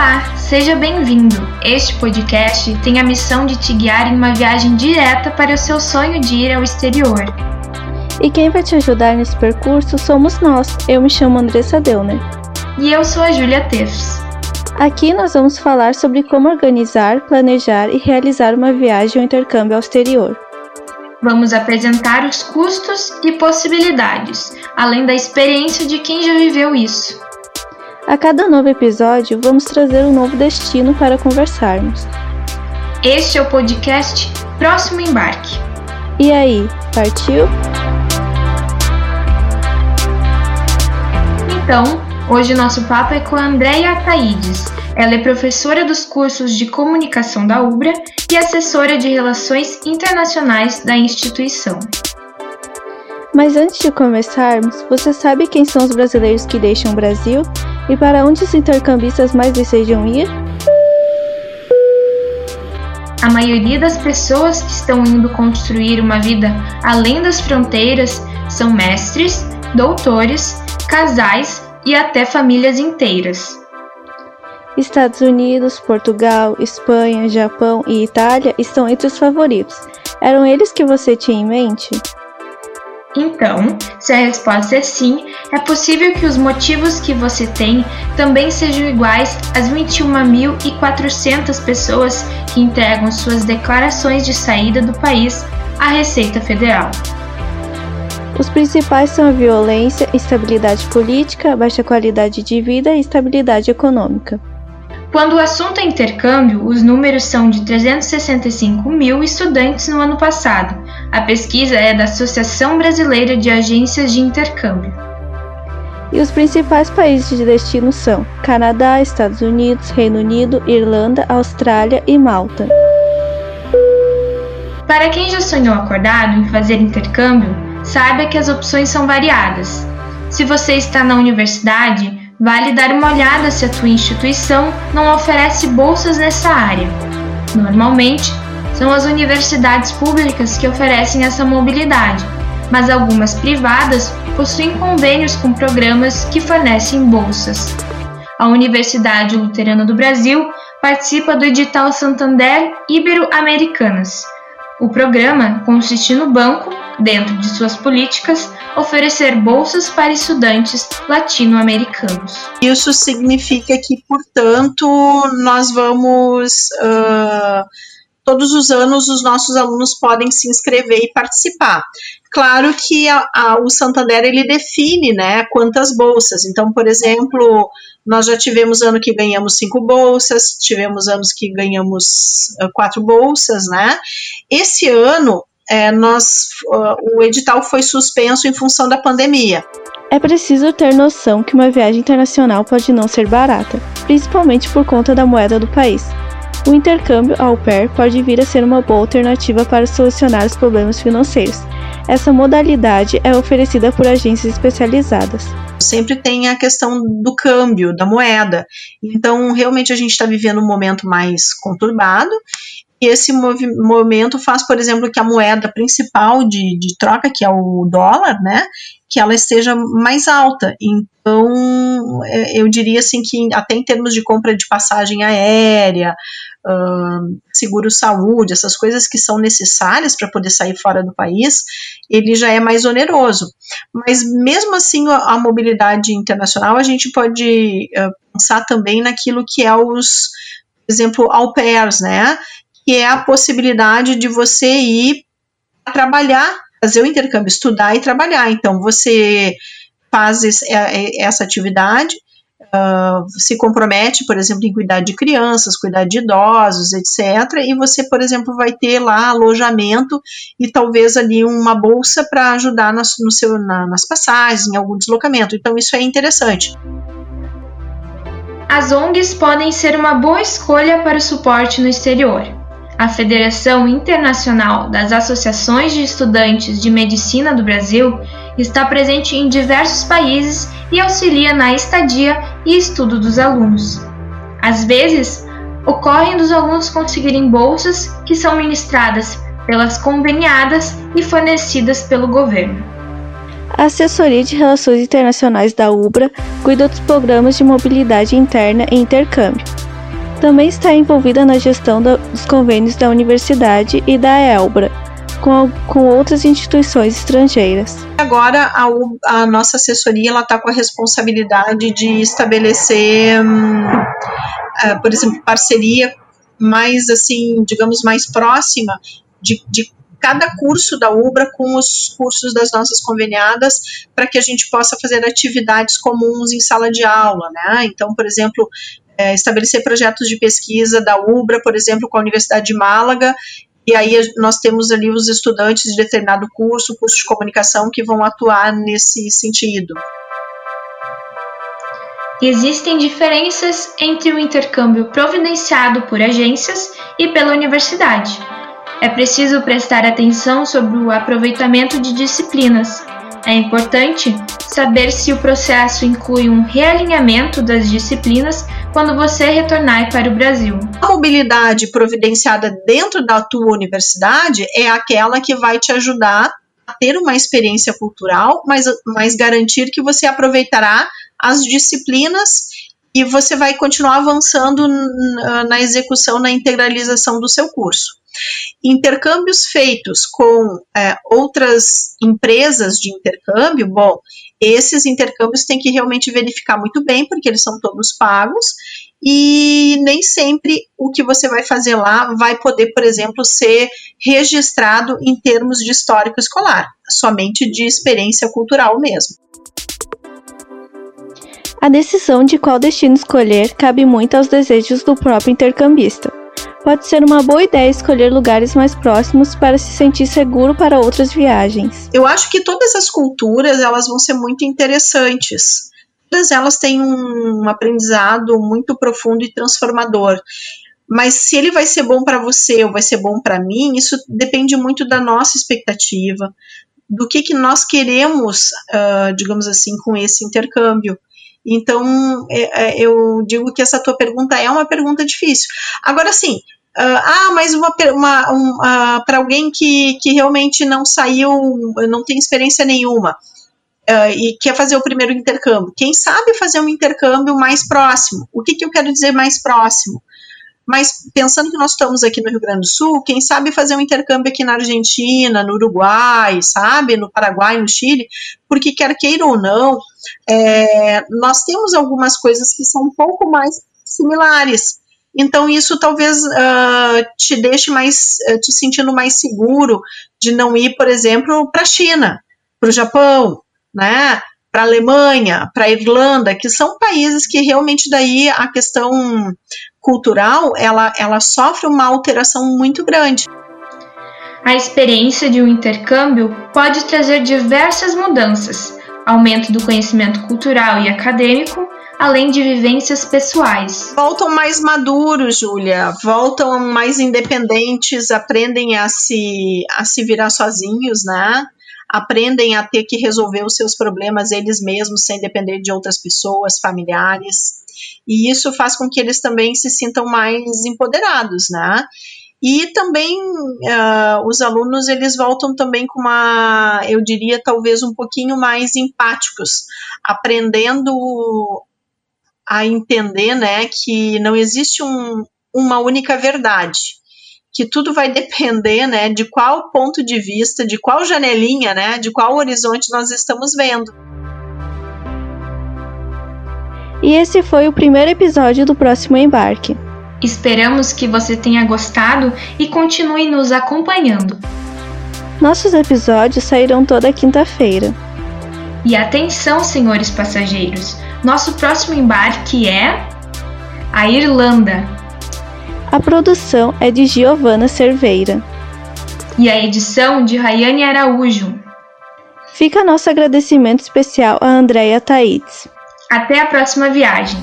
Olá, seja bem-vindo. Este podcast tem a missão de te guiar em uma viagem direta para o seu sonho de ir ao exterior. E quem vai te ajudar nesse percurso somos nós. Eu me chamo Andressa Deuner. E eu sou a Júlia Tefes. Aqui nós vamos falar sobre como organizar, planejar e realizar uma viagem ou intercâmbio ao exterior. Vamos apresentar os custos e possibilidades, além da experiência de quem já viveu isso. A cada novo episódio, vamos trazer um novo destino para conversarmos. Este é o podcast Próximo Embarque. E aí, partiu? Então, hoje nosso papo é com a Andréia Ataídes. Ela é professora dos cursos de comunicação da UBRA e assessora de relações internacionais da instituição. Mas antes de começarmos, você sabe quem são os brasileiros que deixam o Brasil e para onde os intercambistas mais desejam ir? A maioria das pessoas que estão indo construir uma vida além das fronteiras são mestres, doutores, casais e até famílias inteiras. Estados Unidos, Portugal, Espanha, Japão e Itália estão entre os favoritos. Eram eles que você tinha em mente? Então, se a resposta é sim, é possível que os motivos que você tem também sejam iguais às 21.400 pessoas que entregam suas declarações de saída do país à Receita Federal. Os principais são a violência, instabilidade política, baixa qualidade de vida e estabilidade econômica. Quando o assunto é intercâmbio, os números são de 365 mil estudantes no ano passado. A pesquisa é da Associação Brasileira de Agências de Intercâmbio. E os principais países de destino são Canadá, Estados Unidos, Reino Unido, Irlanda, Austrália e Malta. Para quem já sonhou acordado em fazer intercâmbio, saiba que as opções são variadas. Se você está na universidade, vale dar uma olhada se a tua instituição não oferece bolsas nessa área. Normalmente, são as universidades públicas que oferecem essa mobilidade, mas algumas privadas possuem convênios com programas que fornecem bolsas. A Universidade Luterana do Brasil participa do edital Santander Ibero-Americanas. O programa consiste no banco, dentro de suas políticas, oferecer bolsas para estudantes latino-americanos. Isso significa que, portanto, nós vamos. Uh, todos os anos os nossos alunos podem se inscrever e participar. Claro que a, a, o Santander ele define né, quantas bolsas. Então, por exemplo, nós já tivemos ano que ganhamos cinco bolsas, tivemos anos que ganhamos quatro bolsas, né? Esse ano é, nós, o edital foi suspenso em função da pandemia. É preciso ter noção que uma viagem internacional pode não ser barata, principalmente por conta da moeda do país. O intercâmbio au pair pode vir a ser uma boa alternativa para solucionar os problemas financeiros. Essa modalidade é oferecida por agências especializadas. Sempre tem a questão do câmbio, da moeda. Então, realmente, a gente está vivendo um momento mais conturbado e esse momento faz, por exemplo, que a moeda principal de, de troca, que é o dólar, né, que ela esteja mais alta. Então, eu diria assim que até em termos de compra de passagem aérea, uh, seguro-saúde, essas coisas que são necessárias para poder sair fora do país, ele já é mais oneroso. Mas mesmo assim, a, a mobilidade internacional, a gente pode uh, pensar também naquilo que é os, por exemplo, au pairs, né? que é a possibilidade de você ir trabalhar, fazer o intercâmbio, estudar e trabalhar. Então, você faz é, é, essa atividade, uh, se compromete, por exemplo, em cuidar de crianças, cuidar de idosos, etc. E você, por exemplo, vai ter lá alojamento e talvez ali uma bolsa para ajudar nas, no seu, na, nas passagens, em algum deslocamento. Então, isso é interessante. As ONGs podem ser uma boa escolha para o suporte no exterior. A Federação Internacional das Associações de Estudantes de Medicina do Brasil está presente em diversos países e auxilia na estadia e estudo dos alunos. Às vezes, ocorrem dos alunos conseguirem bolsas que são ministradas pelas conveniadas e fornecidas pelo governo. A Assessoria de Relações Internacionais da UBRA cuida dos programas de mobilidade interna e intercâmbio Também está envolvida na gestão dos convênios da universidade e da ELBRA, com, com outras instituições estrangeiras. Agora a, a nossa assessoria está com a responsabilidade de estabelecer, hum, uh, por exemplo, parceria mais assim, digamos, mais próxima de, de cada curso da UBRA com os cursos das nossas conveniadas para que a gente possa fazer atividades comuns em sala de aula, né? Então, por exemplo, é, estabelecer projetos de pesquisa da UBRA, por exemplo, com a Universidade de Málaga, e aí nós temos ali os estudantes de determinado curso, curso de comunicação, que vão atuar nesse sentido. Existem diferenças entre o intercâmbio providenciado por agências e pela universidade. É preciso prestar atenção sobre o aproveitamento de disciplinas. É importante saber se o processo inclui um realinhamento das disciplinas quando você retornar para o Brasil. A mobilidade providenciada dentro da tua universidade é aquela que vai te ajudar a ter uma experiência cultural, mas, mas garantir que você aproveitará as disciplinas e você vai continuar avançando na execução, na integralização do seu curso. Intercâmbios feitos com é, outras empresas de intercâmbio, bom, esses intercâmbios tem que realmente verificar muito bem, porque eles são todos pagos, e nem sempre o que você vai fazer lá vai poder, por exemplo, ser registrado em termos de histórico escolar, somente de experiência cultural mesmo. A decisão de qual destino escolher cabe muito aos desejos do próprio intercambista. Pode ser uma boa ideia escolher lugares mais próximos para se sentir seguro para outras viagens. Eu acho que todas as culturas elas vão ser muito interessantes. Todas elas têm um aprendizado muito profundo e transformador. Mas se ele vai ser bom para você ou vai ser bom para mim, isso depende muito da nossa expectativa, do que, que nós queremos, uh, digamos assim, com esse intercâmbio. Então, é, é, eu digo que essa tua pergunta é uma pergunta difícil. Agora, sim, uh, ah, mas uma, uma um, uh, para alguém que, que realmente não saiu, não tem experiência nenhuma. Uh, e quer fazer o primeiro intercâmbio. Quem sabe fazer um intercâmbio mais próximo? O que, que eu quero dizer mais próximo? Mas pensando que nós estamos aqui no Rio Grande do Sul, quem sabe fazer um intercâmbio aqui na Argentina, no Uruguai, sabe, no Paraguai, no Chile, porque quer queira ou não, é, nós temos algumas coisas que são um pouco mais similares. Então isso talvez uh, te deixe mais, uh, te sentindo mais seguro de não ir, por exemplo, para a China, para o Japão, né? Para a Alemanha, para a Irlanda, que são países que realmente daí a questão cultural ela, ela sofre uma alteração muito grande. A experiência de um intercâmbio pode trazer diversas mudanças, aumento do conhecimento cultural e acadêmico, além de vivências pessoais. Voltam mais maduros, Júlia, voltam mais independentes, aprendem a se, a se virar sozinhos, né? Aprendem a ter que resolver os seus problemas eles mesmos, sem depender de outras pessoas, familiares. E isso faz com que eles também se sintam mais empoderados, né? E também uh, os alunos eles voltam também com uma, eu diria talvez um pouquinho mais empáticos, aprendendo a entender, né, que não existe um, uma única verdade que tudo vai depender, né, de qual ponto de vista, de qual janelinha, né, de qual horizonte nós estamos vendo. E esse foi o primeiro episódio do próximo embarque. Esperamos que você tenha gostado e continue nos acompanhando. Nossos episódios sairão toda quinta-feira. E atenção, senhores passageiros, nosso próximo embarque é a Irlanda. A produção é de Giovana Cerveira. E a edição de Rayane Araújo. Fica nosso agradecimento especial a Andréia Taites. Até a próxima viagem!